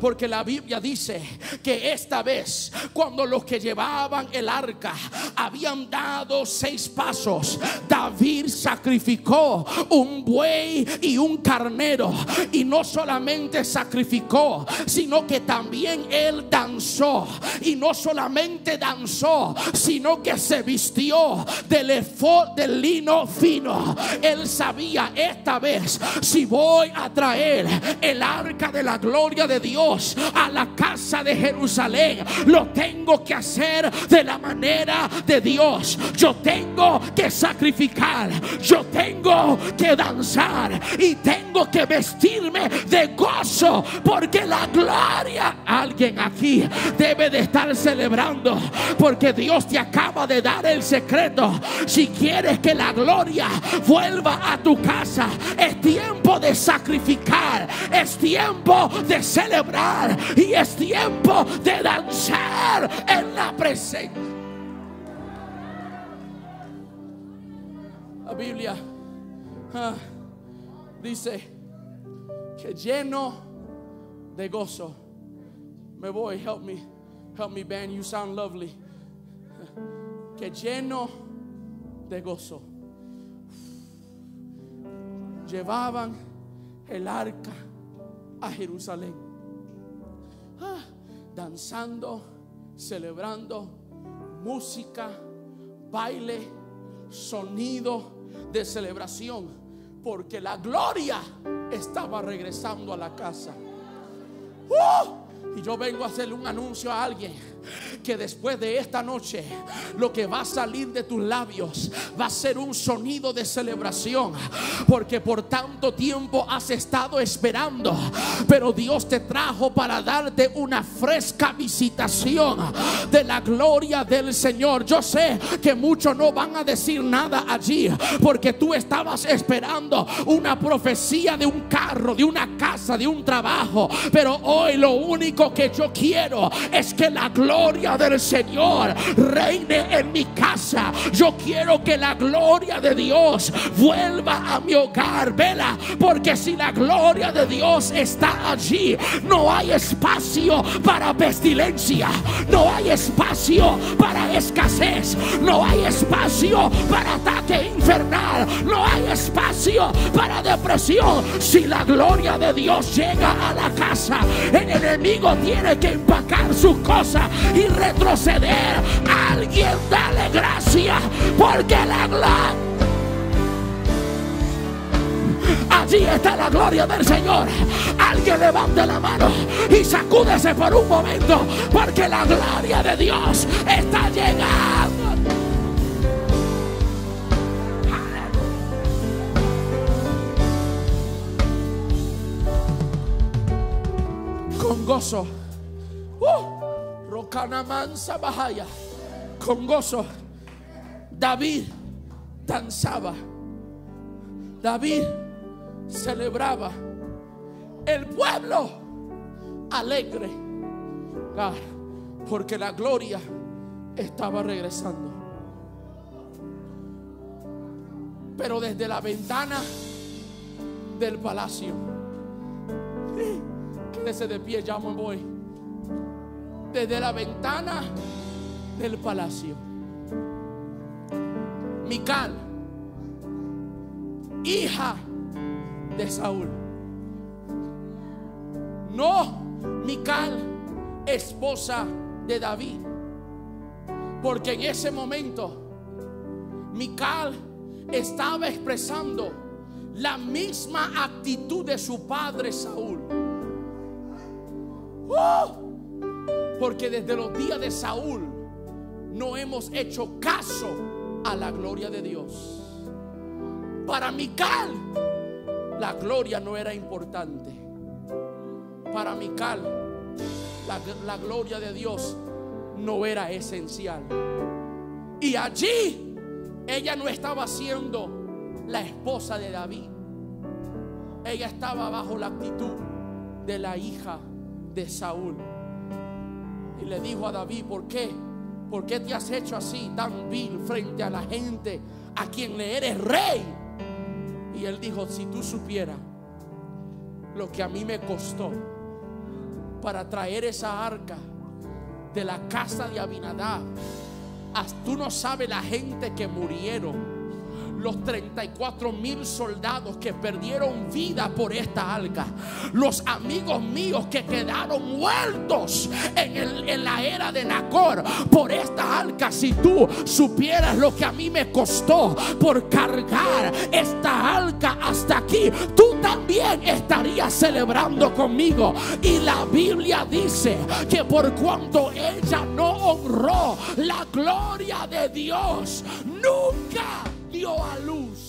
Porque la Biblia dice que esta vez, cuando los que llevaban el arca habían dado seis pasos, David sacrificó un buey y un carnero. Y no solamente sacrificó, sino que también él danzó. Y no solamente danzó, sino que se vistió del del lino fino. Él sabía esta vez si voy a traer el arca de la gloria de Dios a la casa de Jerusalén, lo tengo que hacer de la manera de Dios. Yo tengo que sacrificar, yo tengo que danzar y tengo que vestirme de gozo porque la gloria, alguien aquí debe de estar celebrando porque Dios te acaba de dar el secreto. Si quieres que la gloria vuelva a tu casa, es tiempo de sacrificar, es tiempo de celebrar y es tiempo de danzar en la presencia. La Biblia ah, dice que lleno de gozo. Me voy, help me, help me, Ben, you sound lovely. Que lleno de gozo. Llevaban el arca a Jerusalén. Ah, danzando, celebrando, música, baile, sonido de celebración, porque la gloria estaba regresando a la casa. ¡Uh! Y yo vengo a hacerle un anuncio a alguien que después de esta noche lo que va a salir de tus labios va a ser un sonido de celebración. Porque por tanto tiempo has estado esperando. Pero Dios te trajo para darte una fresca visitación de la gloria del Señor. Yo sé que muchos no van a decir nada allí. Porque tú estabas esperando una profecía de un carro, de una casa, de un trabajo. Pero hoy lo único que yo quiero es que la gloria del Señor reine en mi casa. Yo quiero que la gloria de Dios vuelva a mi hogar. Vela, porque si la gloria de Dios está allí, no hay espacio para pestilencia, no hay espacio para escasez, no hay espacio para ataque infernal, no hay espacio para depresión. Si la gloria de Dios llega a la casa, el enemigo tiene que empacar sus cosas y retroceder. Alguien dale gracia porque la gloria. Allí está la gloria del Señor. Alguien levante la mano y sacúdese por un momento porque la gloria de Dios está llegando. Con gozo. Uh, Rocanamansa Bahaya. Con gozo. David danzaba. David celebraba. El pueblo alegre. Ah, porque la gloria estaba regresando. Pero desde la ventana del palacio. De pie, ya me voy. Desde la ventana del palacio. Mical, hija de Saúl. No, Mical, esposa de David. Porque en ese momento Mical estaba expresando la misma actitud de su padre Saúl. ¡Uh! Porque desde los días de Saúl no hemos hecho caso a la gloria de Dios. Para Mical, la gloria no era importante. Para Mical, la, la gloria de Dios no era esencial. Y allí ella no estaba siendo la esposa de David. Ella estaba bajo la actitud de la hija de Saúl. Y le dijo a David, ¿por qué? ¿Por qué te has hecho así tan vil frente a la gente a quien le eres rey? Y él dijo, si tú supieras lo que a mí me costó para traer esa arca de la casa de Abinadab, tú no sabes la gente que murieron los 34 mil soldados que perdieron vida por esta alga, los amigos míos que quedaron muertos en, la era de Nacor por esta alga. Si tú supieras lo que a mí me costó por cargar esta alga hasta aquí, tú también estarías celebrando conmigo. Y la Biblia dice que por cuanto ella no honró la gloria de Dios, nunca dio a luz